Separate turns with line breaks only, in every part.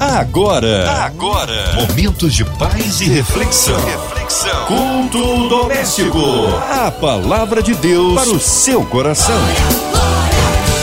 Agora, agora, momentos de paz e reflexão. reflexão. Culto doméstico. A palavra de Deus para o seu coração.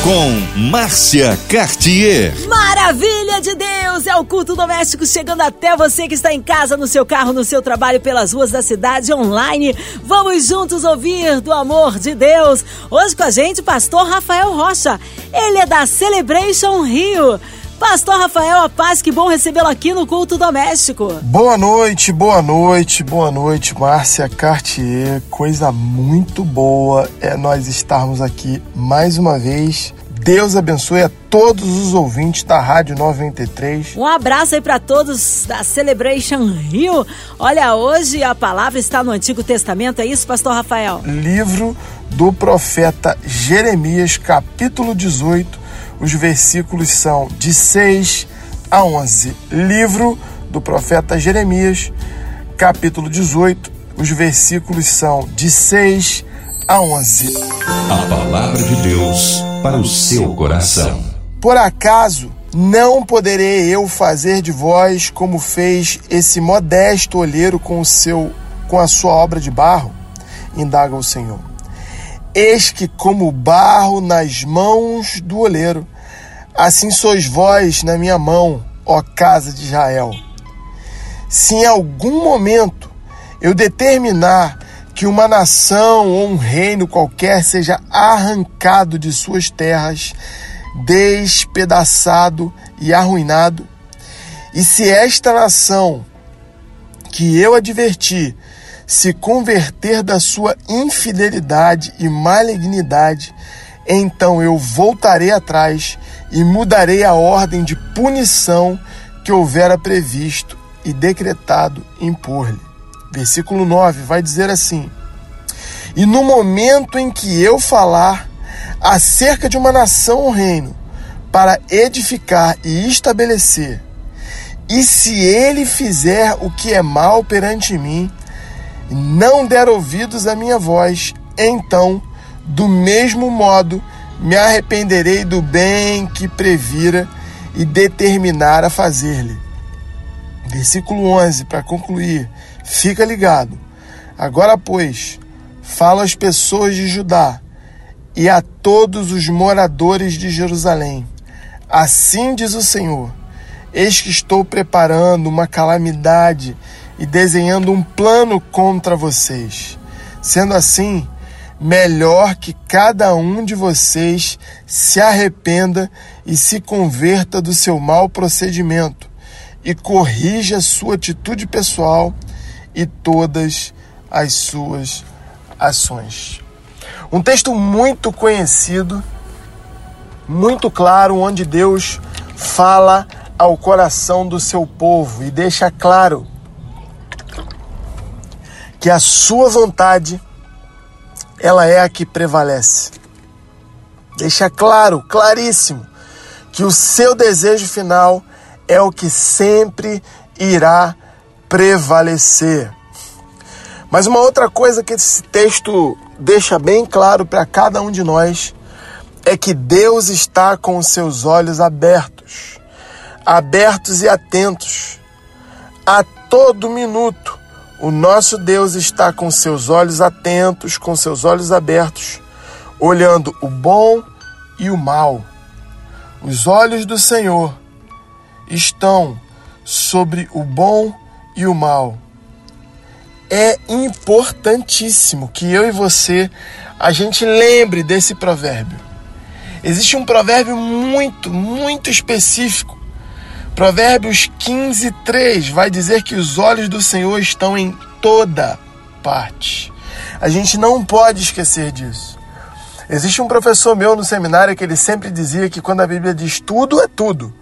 Com Márcia Cartier.
Maravilha de Deus! É o culto doméstico chegando até você que está em casa, no seu carro, no seu trabalho, pelas ruas da cidade online. Vamos juntos ouvir do amor de Deus. Hoje com a gente, pastor Rafael Rocha. Ele é da Celebration Rio. Pastor Rafael, a paz, que bom recebê-lo aqui no culto doméstico.
Boa noite, boa noite, boa noite, Márcia Cartier. Coisa muito boa é nós estarmos aqui mais uma vez. Deus abençoe a todos os ouvintes da Rádio 93.
Um abraço aí para todos da Celebration Rio. Olha, hoje a palavra está no Antigo Testamento, é isso, Pastor Rafael?
Livro do profeta Jeremias, capítulo 18 os versículos são de 6 a 11. Livro do profeta Jeremias, capítulo 18. Os versículos são de 6 a 11.
A palavra de Deus para o seu coração.
Por acaso não poderei eu fazer de vós como fez esse modesto olheiro com o seu com a sua obra de barro? Indaga o Senhor. Eis que, como barro nas mãos do oleiro, assim sois vós na minha mão, ó casa de Israel. Se em algum momento eu determinar que uma nação ou um reino qualquer seja arrancado de suas terras, despedaçado e arruinado, e se esta nação que eu adverti se converter da sua infidelidade e malignidade, então eu voltarei atrás e mudarei a ordem de punição que houvera previsto e decretado impor-lhe. Versículo 9 vai dizer assim: E no momento em que eu falar acerca de uma nação ou reino, para edificar e estabelecer, e se ele fizer o que é mal perante mim, não der ouvidos à minha voz, então, do mesmo modo, me arrependerei do bem que previra e determinar a fazer-lhe. Versículo 11, para concluir, fica ligado. Agora, pois, fala às pessoas de Judá e a todos os moradores de Jerusalém. Assim diz o Senhor: Eis que estou preparando uma calamidade e desenhando um plano contra vocês. Sendo assim, melhor que cada um de vocês se arrependa e se converta do seu mau procedimento e corrija sua atitude pessoal e todas as suas ações. Um texto muito conhecido, muito claro, onde Deus fala ao coração do seu povo e deixa claro que a sua vontade ela é a que prevalece. Deixa claro, claríssimo, que o seu desejo final é o que sempre irá prevalecer. Mas uma outra coisa que esse texto deixa bem claro para cada um de nós é que Deus está com os seus olhos abertos, abertos e atentos a todo minuto o nosso Deus está com seus olhos atentos, com seus olhos abertos, olhando o bom e o mal. Os olhos do Senhor estão sobre o bom e o mal. É importantíssimo que eu e você a gente lembre desse provérbio. Existe um provérbio muito, muito específico Provérbios 15, 3 vai dizer que os olhos do Senhor estão em toda parte. A gente não pode esquecer disso. Existe um professor meu no seminário que ele sempre dizia que quando a Bíblia diz tudo, é tudo.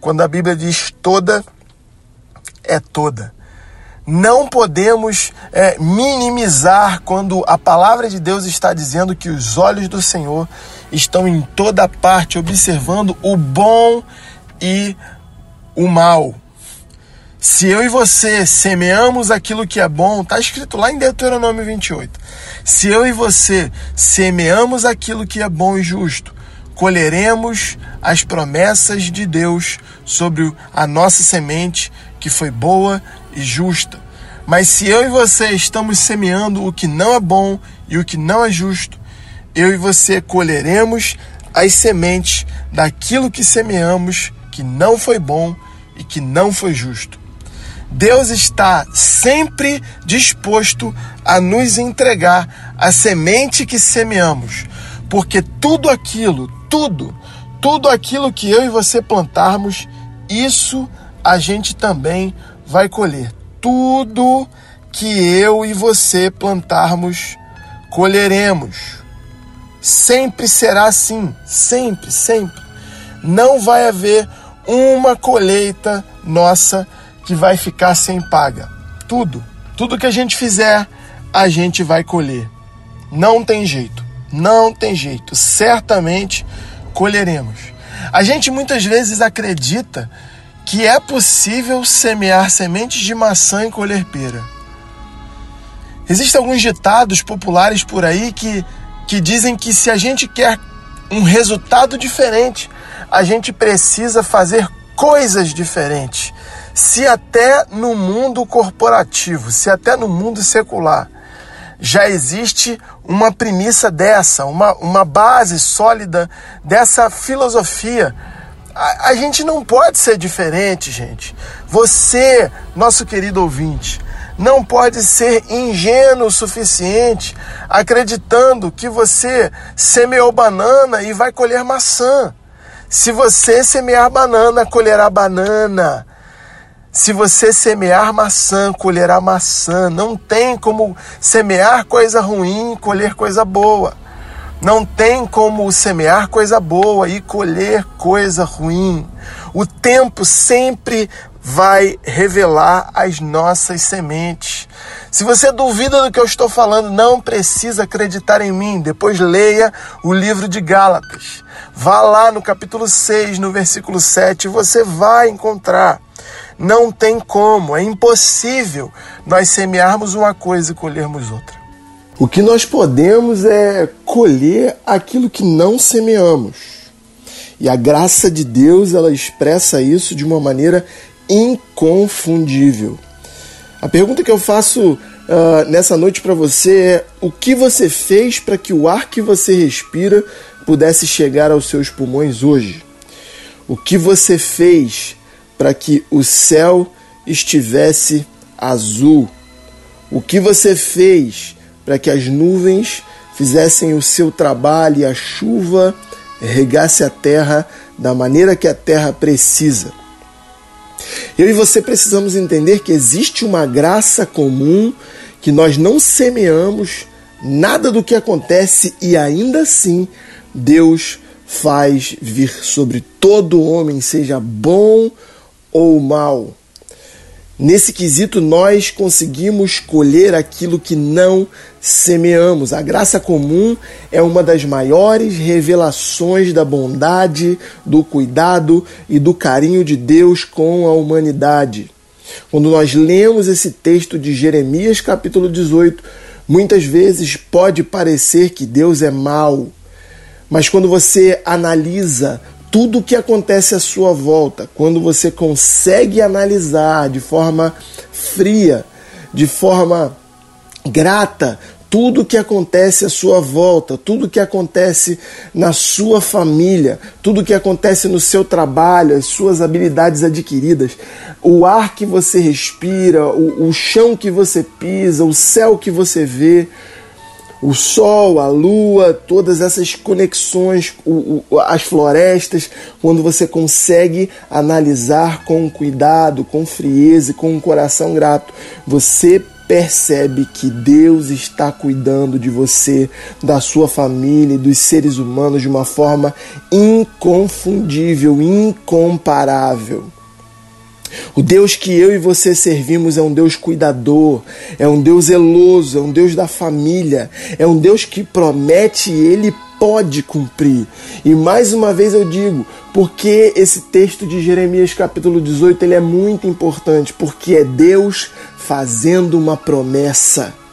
Quando a Bíblia diz toda, é toda. Não podemos é, minimizar quando a palavra de Deus está dizendo que os olhos do Senhor estão em toda parte, observando o bom e o mal. Se eu e você semeamos aquilo que é bom, está escrito lá em Deuteronômio 28. Se eu e você semeamos aquilo que é bom e justo, colheremos as promessas de Deus sobre a nossa semente que foi boa e justa. Mas se eu e você estamos semeando o que não é bom e o que não é justo, eu e você colheremos as sementes daquilo que semeamos que não foi bom e que não foi justo. Deus está sempre disposto a nos entregar a semente que semeamos, porque tudo aquilo, tudo, tudo aquilo que eu e você plantarmos, isso a gente também vai colher. Tudo que eu e você plantarmos, colheremos. Sempre será assim, sempre, sempre. Não vai haver uma colheita nossa que vai ficar sem paga. Tudo, tudo que a gente fizer, a gente vai colher. Não tem jeito, não tem jeito. Certamente colheremos. A gente muitas vezes acredita que é possível semear sementes de maçã e colher pera. Existem alguns ditados populares por aí que que dizem que se a gente quer um resultado diferente, a gente precisa fazer coisas diferentes. Se até no mundo corporativo, se até no mundo secular, já existe uma premissa dessa, uma, uma base sólida dessa filosofia. A, a gente não pode ser diferente, gente. Você, nosso querido ouvinte, não pode ser ingênuo o suficiente acreditando que você semeou banana e vai colher maçã. Se você semear banana, colherá banana. Se você semear maçã, colherá maçã. Não tem como semear coisa ruim e colher coisa boa. Não tem como semear coisa boa e colher coisa ruim. O tempo sempre vai revelar as nossas sementes. Se você duvida do que eu estou falando, não precisa acreditar em mim. Depois leia o livro de Gálatas. Vá lá no capítulo 6, no versículo 7, você vai encontrar. Não tem como, é impossível nós semearmos uma coisa e colhermos outra. O que nós podemos é colher aquilo que não semeamos. E a graça de Deus, ela expressa isso de uma maneira inconfundível. A pergunta que eu faço uh, nessa noite para você é: o que você fez para que o ar que você respira pudesse chegar aos seus pulmões hoje? O que você fez para que o céu estivesse azul? O que você fez para que as nuvens fizessem o seu trabalho e a chuva regasse a terra da maneira que a terra precisa? Eu e você precisamos entender que existe uma graça comum que nós não semeamos nada do que acontece e ainda assim Deus faz vir sobre todo homem, seja bom ou mal. Nesse quesito, nós conseguimos colher aquilo que não semeamos. A graça comum é uma das maiores revelações da bondade, do cuidado e do carinho de Deus com a humanidade. Quando nós lemos esse texto de Jeremias, capítulo 18, muitas vezes pode parecer que Deus é mau, mas quando você analisa tudo o que acontece à sua volta, quando você consegue analisar de forma fria, de forma grata, tudo o que acontece à sua volta, tudo que acontece na sua família, tudo que acontece no seu trabalho, as suas habilidades adquiridas, o ar que você respira, o, o chão que você pisa, o céu que você vê, o sol, a lua, todas essas conexões, o, o, as florestas, quando você consegue analisar com cuidado, com frieza e com um coração grato, você percebe que Deus está cuidando de você, da sua família e dos seres humanos de uma forma inconfundível, incomparável. O Deus que eu e você servimos é um Deus cuidador, é um Deus zeloso, é um Deus da família, é um Deus que promete e ele pode cumprir. E mais uma vez eu digo, porque esse texto de Jeremias capítulo 18 ele é muito importante, porque é Deus fazendo uma promessa.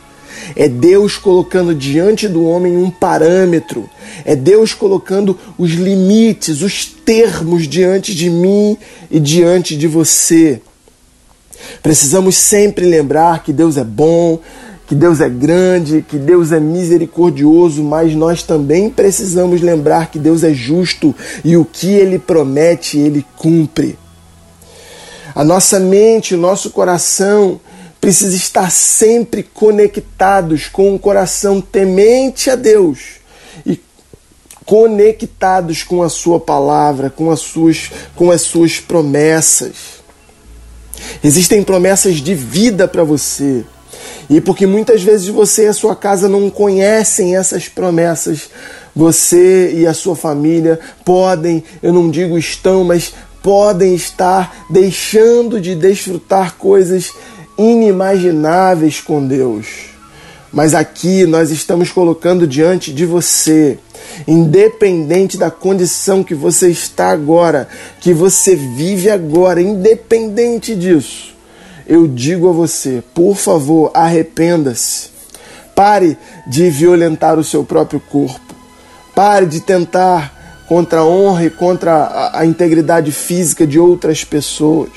É Deus colocando diante do homem um parâmetro É Deus colocando os limites, os termos diante de mim e diante de você. Precisamos sempre lembrar que Deus é bom, que Deus é grande, que Deus é misericordioso, mas nós também precisamos lembrar que Deus é justo e o que ele promete, ele cumpre. A nossa mente, o nosso coração precisa estar sempre conectados com um coração temente a Deus e conectados com a sua palavra, com as suas, com as suas promessas. Existem promessas de vida para você. E porque muitas vezes você e a sua casa não conhecem essas promessas, você e a sua família podem, eu não digo estão, mas podem estar deixando de desfrutar coisas inimagináveis com Deus. Mas aqui nós estamos colocando diante de você, independente da condição que você está agora, que você vive agora, independente disso, eu digo a você, por favor, arrependa-se. Pare de violentar o seu próprio corpo. Pare de tentar contra a honra e contra a, integridade física de outras pessoas.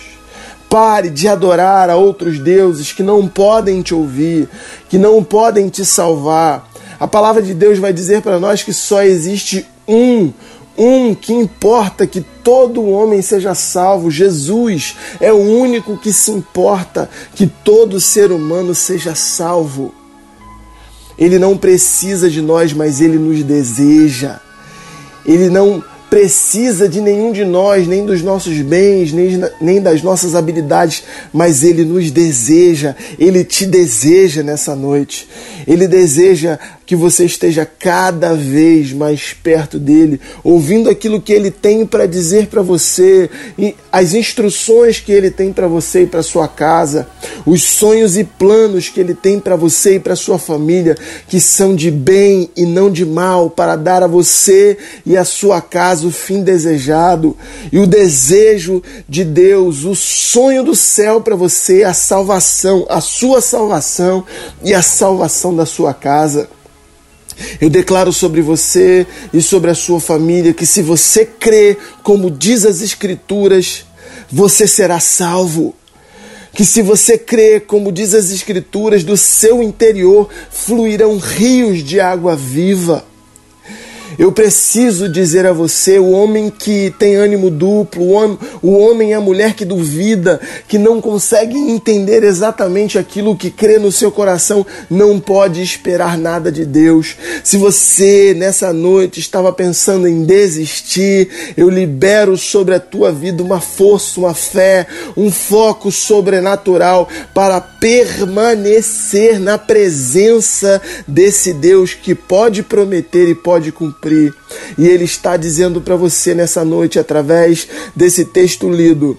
Pare de adorar a outros deuses que não podem te ouvir, que não podem te salvar. A palavra de Deus vai dizer para nós que só existe um, um que importa que todo homem seja salvo. Jesus é o único que se importa que todo ser humano seja salvo. Ele não precisa de nós, mas ele nos deseja. Ele não precisa de nenhum de nós, nem dos nossos bens, nem, nem das nossas habilidades, mas Ele nos deseja, Ele te deseja nessa noite. Ele deseja que você esteja cada vez mais perto dele, ouvindo aquilo que ele tem para dizer para você, as instruções que ele tem para você e para sua casa, os sonhos e planos que ele tem para você e para sua família, que são de bem e não de mal, para dar a você e a sua casa o fim desejado e o desejo de Deus, o sonho do céu para você, a salvação, a sua salvação e a salvação da sua casa. Eu declaro sobre você e sobre a sua família que se você crê, como diz as Escrituras, você será salvo. Que se você crê, como diz as Escrituras, do seu interior fluirão rios de água viva. Eu preciso dizer a você, o homem que tem ânimo duplo, o homem, e a mulher que duvida, que não consegue entender exatamente aquilo que crê no seu coração, não pode esperar nada de Deus. Se você nessa noite estava pensando em desistir, eu libero sobre a tua vida uma força, uma fé, um foco sobrenatural para permanecer na presença desse Deus que pode prometer e pode cumprir cumprir. E Ele está dizendo para você nessa noite, através desse texto lido,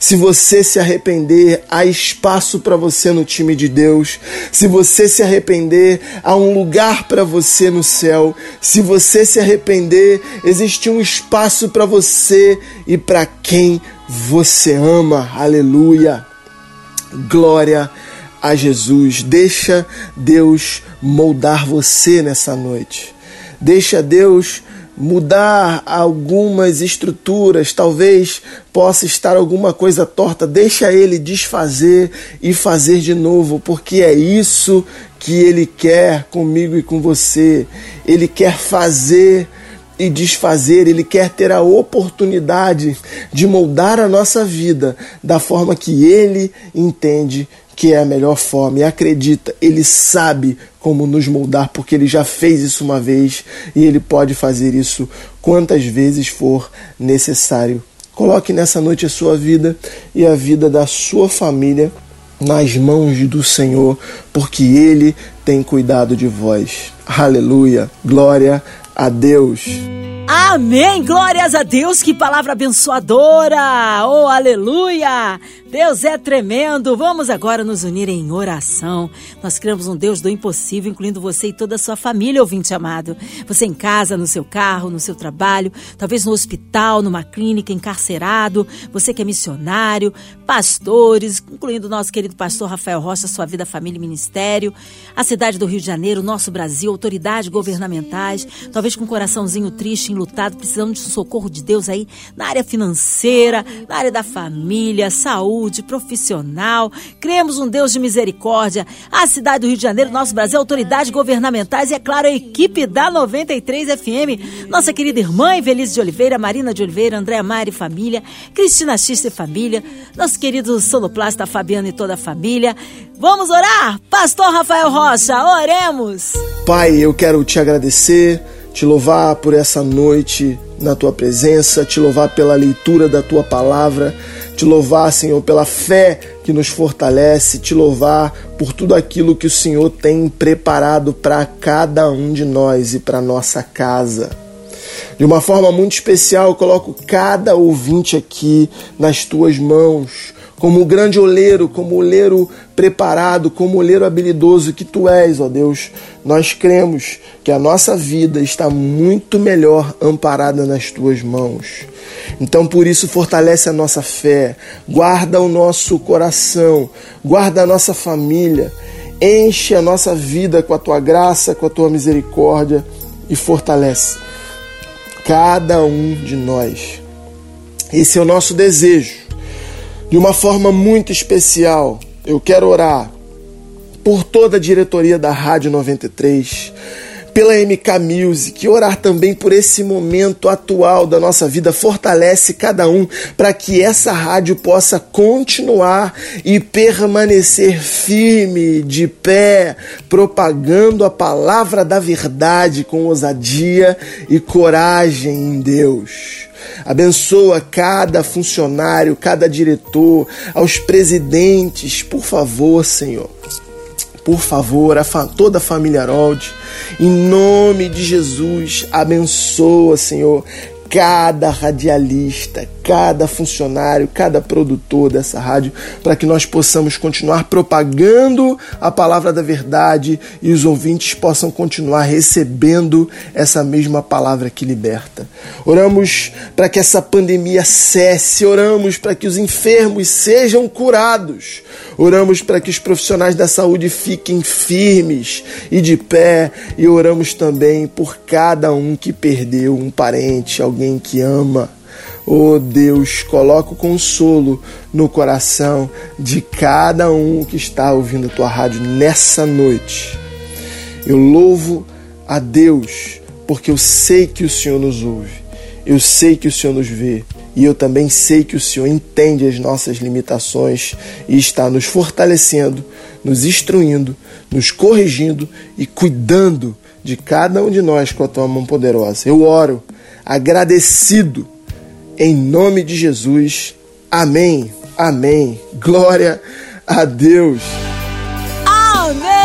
se você se arrepender, há espaço para você no time de Deus. Se você se arrepender, há um lugar para você no céu. Se você se arrepender, existe um espaço para você e para quem você ama. Aleluia. Glória a Jesus. Deixa Deus moldar você nessa noite. Deixa Deus mudar algumas estruturas, talvez possa estar alguma coisa torta, deixa ele desfazer e fazer de novo, porque é isso que ele quer comigo e com você. Ele quer fazer e desfazer, ele quer ter a oportunidade de moldar a nossa vida da forma que ele entende que é a melhor forma. E acredita, ele sabe como nos moldar, porque ele já fez isso uma vez e ele pode fazer isso quantas vezes for necessário. Coloque nessa noite a sua vida e a vida da sua família nas mãos do Senhor, porque Ele tem cuidado de vós. Aleluia, glória a Deus.
Amém, glórias a Deus, que palavra abençoadora, oh aleluia. Deus é tremendo. Vamos agora nos unir em oração. Nós cremos um Deus do impossível, incluindo você e toda a sua família, ouvinte amado. Você em casa, no seu carro, no seu trabalho, talvez no hospital, numa clínica, encarcerado, você que é missionário, pastores, incluindo o nosso querido pastor Rafael Rocha, sua vida, família e ministério, a cidade do Rio de Janeiro, nosso Brasil, autoridades governamentais, talvez com um coraçãozinho triste, enlutado, precisando de socorro de Deus aí na área financeira, na área da família, saúde saúde, profissional. Cremos um Deus de misericórdia. A cidade do Rio de Janeiro, nosso Brasil, autoridades governamentais e, é claro, a equipe da 93 FM. Nossa querida irmã Evelise de Oliveira, Marina de Oliveira, Andréa Mari família, Cristina Xista e família, nosso querido soloplasta Fabiano e toda a família. Vamos orar? Pastor Rafael Rocha, oremos!
Pai, eu quero te agradecer, te louvar por essa noite na tua presença, te louvar pela leitura da tua palavra te louvar, Senhor, pela fé que nos fortalece, te louvar por tudo aquilo que o Senhor tem preparado para cada um de nós e para nossa casa. De uma forma muito especial, eu coloco cada ouvinte aqui nas tuas mãos como o grande oleiro, como oleiro preparado, como oleiro habilidoso que tu és, ó Deus. Nós cremos que a nossa vida está muito melhor amparada nas tuas mãos. Então, por isso, fortalece a nossa fé, guarda o nosso coração, guarda a nossa família, enche a nossa vida com a tua graça, com a tua misericórdia e fortalece cada um de nós. Esse é o nosso desejo de uma forma muito especial, eu quero orar por toda a diretoria da Rádio 93, pela MK Music, orar também por esse momento atual da nossa vida, fortalece cada um para que essa rádio possa continuar e permanecer firme, de pé, propagando a palavra da verdade com ousadia e coragem em Deus. Abençoa cada funcionário, cada diretor, aos presidentes, por favor, Senhor. Por favor, a toda a família Harold, em nome de Jesus, abençoa, Senhor, cada radialista, cada funcionário, cada produtor dessa rádio, para que nós possamos continuar propagando a palavra da verdade e os ouvintes possam continuar recebendo essa mesma palavra que liberta. Oramos para que essa pandemia cesse, oramos para que os enfermos sejam curados, oramos para que os profissionais da saúde fiquem firmes e de pé, e oramos também por cada um que perdeu um parente, alguém que ama. Oh Deus, coloca o consolo no coração de cada um que está ouvindo a tua rádio nessa noite. Eu louvo a Deus porque eu sei que o Senhor nos ouve, eu sei que o Senhor nos vê e eu também sei que o Senhor entende as nossas limitações e está nos fortalecendo, nos instruindo, nos corrigindo e cuidando de cada um de nós com a tua mão poderosa. Eu oro agradecido em nome de Jesus. Amém. Amém. Glória a Deus.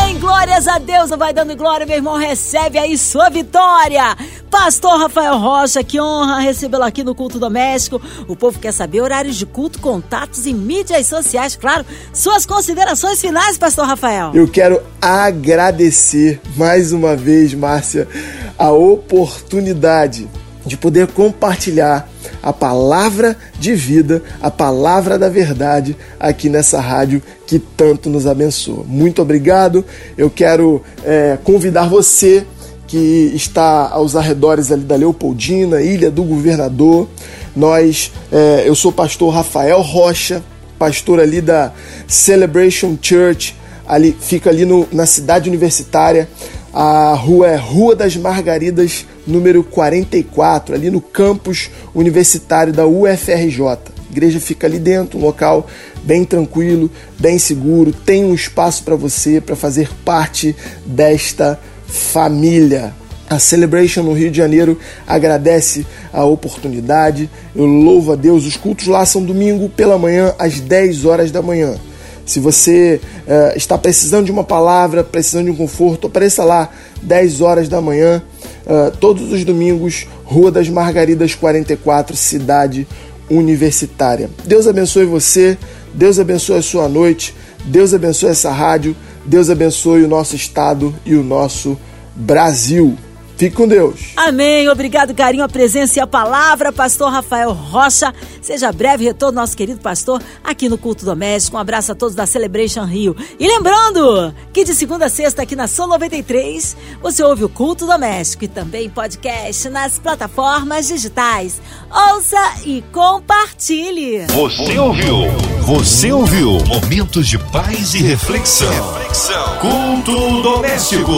Amém. Glórias a Deus. Vai dando glória, meu irmão. Recebe aí sua vitória. Pastor Rafael Rocha, que honra recebê-lo aqui no culto doméstico. O povo quer saber horários de culto, contatos e mídias sociais. Claro, suas considerações finais, Pastor Rafael.
Eu quero agradecer mais uma vez, Márcia, a oportunidade de poder compartilhar a palavra de vida, a palavra da verdade aqui nessa rádio que tanto nos abençoa. Muito obrigado. Eu quero é, convidar você que está aos arredores ali da Leopoldina, Ilha do Governador. Nós, é, eu sou o pastor Rafael Rocha, pastor ali da Celebration Church, ali fica ali no, na cidade universitária. A rua é Rua das Margaridas, número 44, ali no campus universitário da UFRJ. A igreja fica ali dentro, um local bem tranquilo, bem seguro, tem um espaço para você para fazer parte desta família. A Celebration no Rio de Janeiro agradece a oportunidade. Eu louvo a Deus. Os cultos lá são domingo pela manhã às 10 horas da manhã. Se você uh, está precisando de uma palavra, precisando de um conforto, apareça lá 10 horas da manhã, uh, todos os domingos, Rua das Margaridas 44, Cidade universitária. Deus abençoe você, Deus abençoe a sua noite, Deus abençoe essa rádio, Deus abençoe o nosso estado e o nosso Brasil. Fique com Deus.
Amém. Obrigado, carinho, a presença e a palavra, pastor Rafael Rocha. Seja breve retorno, nosso querido pastor, aqui no Culto Doméstico. Um abraço a todos da Celebration Rio. E lembrando que de segunda a sexta, aqui na Sol 93, você ouve o Culto Doméstico e também podcast nas plataformas digitais. Ouça e compartilhe.
Você ouviu? Você ouviu? Momentos de paz e reflexão. reflexão. Culto Doméstico.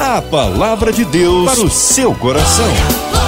A palavra de Deus para o seu coração.